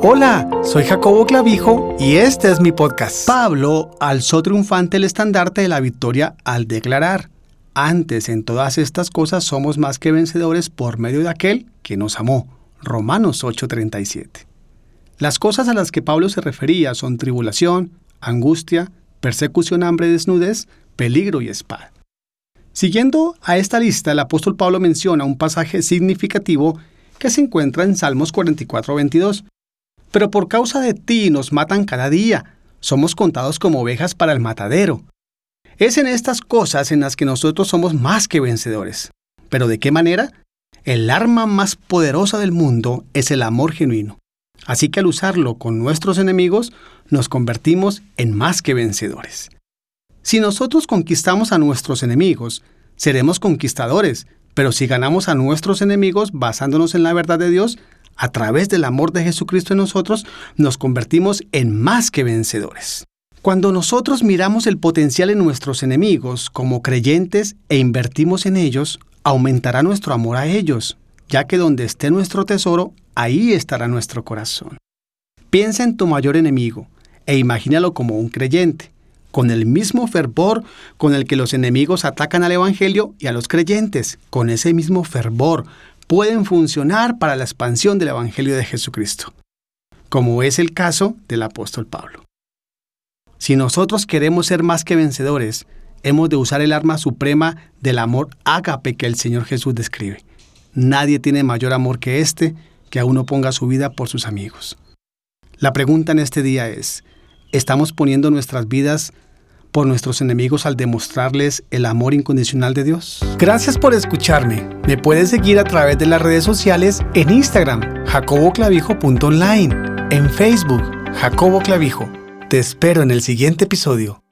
Hola, soy Jacobo Clavijo y este es mi podcast. Pablo alzó triunfante el estandarte de la victoria al declarar, antes en todas estas cosas somos más que vencedores por medio de aquel que nos amó. Romanos 8:37. Las cosas a las que Pablo se refería son tribulación, angustia, persecución, hambre, desnudez, peligro y espada. Siguiendo a esta lista, el apóstol Pablo menciona un pasaje significativo que se encuentra en Salmos 44:22, pero por causa de ti nos matan cada día, somos contados como ovejas para el matadero. Es en estas cosas en las que nosotros somos más que vencedores. ¿Pero de qué manera? El arma más poderosa del mundo es el amor genuino. Así que al usarlo con nuestros enemigos, nos convertimos en más que vencedores. Si nosotros conquistamos a nuestros enemigos, seremos conquistadores, pero si ganamos a nuestros enemigos basándonos en la verdad de Dios, a través del amor de Jesucristo en nosotros, nos convertimos en más que vencedores. Cuando nosotros miramos el potencial en nuestros enemigos como creyentes e invertimos en ellos, aumentará nuestro amor a ellos, ya que donde esté nuestro tesoro, ahí estará nuestro corazón. Piensa en tu mayor enemigo e imagínalo como un creyente, con el mismo fervor con el que los enemigos atacan al Evangelio y a los creyentes, con ese mismo fervor, pueden funcionar para la expansión del Evangelio de Jesucristo, como es el caso del apóstol Pablo. Si nosotros queremos ser más que vencedores, hemos de usar el arma suprema del amor ágape que el Señor Jesús describe. Nadie tiene mayor amor que este, que a uno ponga su vida por sus amigos. La pregunta en este día es, ¿estamos poniendo nuestras vidas por nuestros enemigos al demostrarles el amor incondicional de Dios? Gracias por escucharme. Me puedes seguir a través de las redes sociales en Instagram, jacoboclavijo.online, en Facebook, Jacobo Clavijo. Te espero en el siguiente episodio.